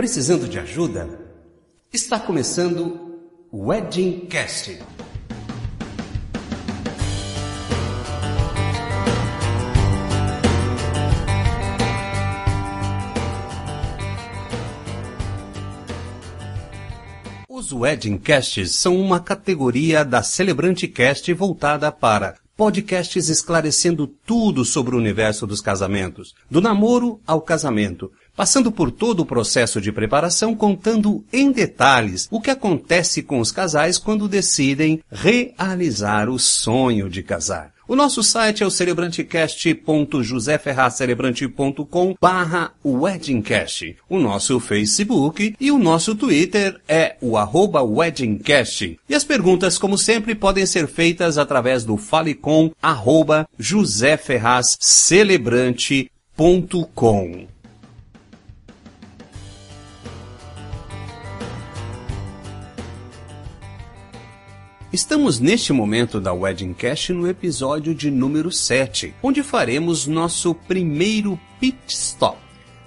Precisando de ajuda? Está começando o Wedding Cast. Os Wedding Casts são uma categoria da Celebrante Cast voltada para podcasts esclarecendo tudo sobre o universo dos casamentos, do namoro ao casamento, passando por todo o processo de preparação, contando em detalhes o que acontece com os casais quando decidem realizar o sonho de casar. O nosso site é o celebrantecast.joseferracelebrante.com barra weddingcast. O nosso Facebook e o nosso Twitter é o arroba weddingcast. E as perguntas, como sempre, podem ser feitas através do falecom arroba joseferracelebrante.com. Estamos neste momento da Wedding Cash no episódio de número 7, onde faremos nosso primeiro pit stop.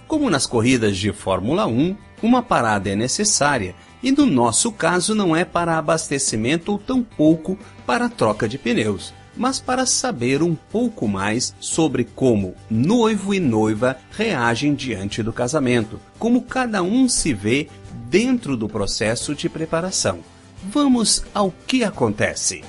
Como nas corridas de Fórmula 1, uma parada é necessária e no nosso caso não é para abastecimento ou tampouco para troca de pneus, mas para saber um pouco mais sobre como noivo e noiva reagem diante do casamento, como cada um se vê dentro do processo de preparação. Vamos ao que acontece.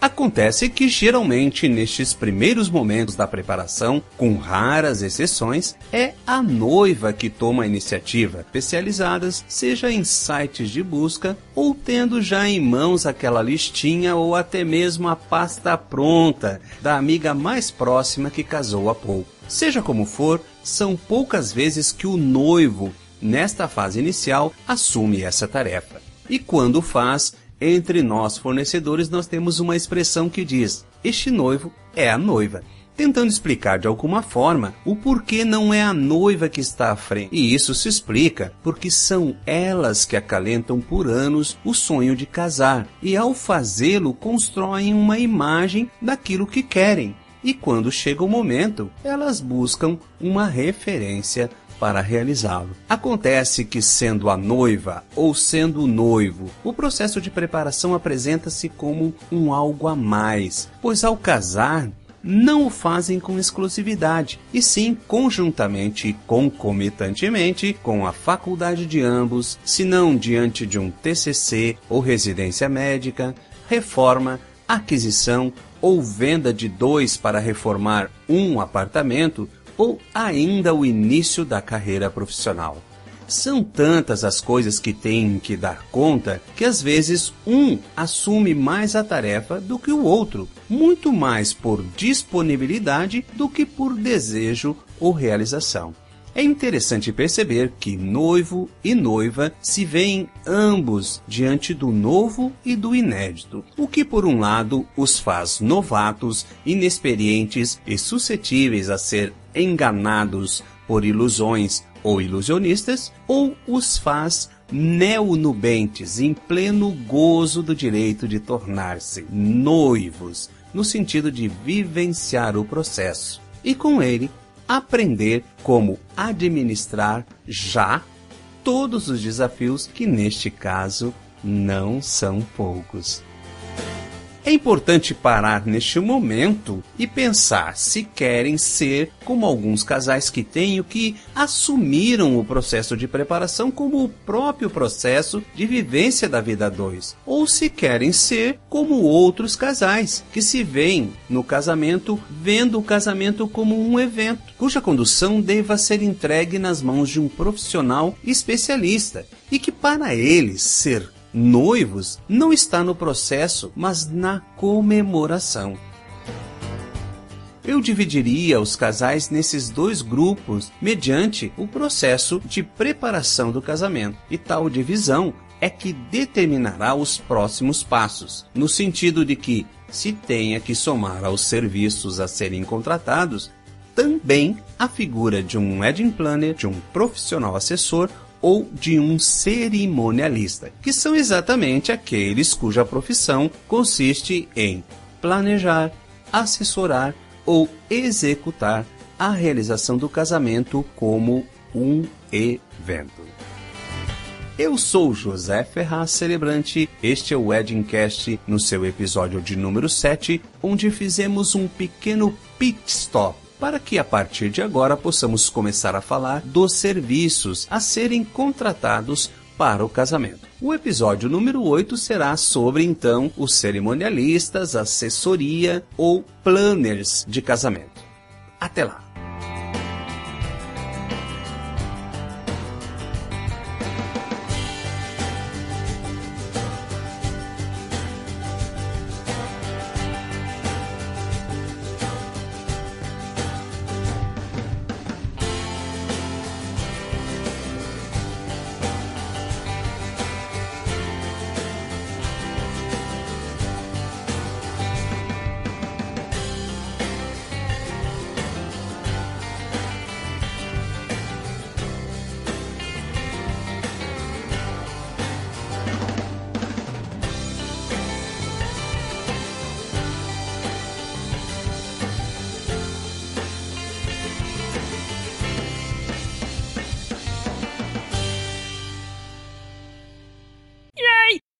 Acontece que geralmente nestes primeiros momentos da preparação, com raras exceções, é a noiva que toma a iniciativa, especializadas seja em sites de busca ou tendo já em mãos aquela listinha ou até mesmo a pasta pronta da amiga mais próxima que casou há pouco. Seja como for, são poucas vezes que o noivo, nesta fase inicial, assume essa tarefa. E quando faz, entre nós fornecedores nós temos uma expressão que diz: este noivo é a noiva. Tentando explicar de alguma forma o porquê não é a noiva que está à frente. E isso se explica porque são elas que acalentam por anos o sonho de casar e, ao fazê-lo, constroem uma imagem daquilo que querem. E quando chega o momento, elas buscam uma referência para realizá-lo. Acontece que, sendo a noiva ou sendo o noivo, o processo de preparação apresenta-se como um algo a mais, pois ao casar, não o fazem com exclusividade, e sim conjuntamente e concomitantemente com a faculdade de ambos, se não diante de um TCC ou residência médica, reforma, aquisição ou venda de dois para reformar um apartamento ou ainda o início da carreira profissional. São tantas as coisas que tem que dar conta que às vezes um assume mais a tarefa do que o outro, muito mais por disponibilidade do que por desejo ou realização. É interessante perceber que noivo e noiva se veem ambos diante do novo e do inédito, o que por um lado os faz novatos, inexperientes e suscetíveis a ser enganados por ilusões ou ilusionistas, ou os faz neonubentes em pleno gozo do direito de tornar-se noivos, no sentido de vivenciar o processo, e com ele aprender como administrar já todos os desafios que neste caso não são poucos. É importante parar neste momento e pensar se querem ser como alguns casais que tenho que assumiram o processo de preparação como o próprio processo de vivência da vida dois, ou se querem ser como outros casais que se veem no casamento vendo o casamento como um evento, cuja condução deva ser entregue nas mãos de um profissional especialista e que para eles ser noivos não está no processo, mas na comemoração. Eu dividiria os casais nesses dois grupos mediante o processo de preparação do casamento, e tal divisão é que determinará os próximos passos, no sentido de que se tenha que somar aos serviços a serem contratados também a figura de um wedding planner, de um profissional assessor ou de um cerimonialista, que são exatamente aqueles cuja profissão consiste em planejar, assessorar ou executar a realização do casamento como um evento. Eu sou José Ferraz Celebrante, este é o Weddingcast no seu episódio de número 7, onde fizemos um pequeno pit stop para que a partir de agora possamos começar a falar dos serviços a serem contratados para o casamento. O episódio número 8 será sobre então os cerimonialistas, assessoria ou planners de casamento. Até lá!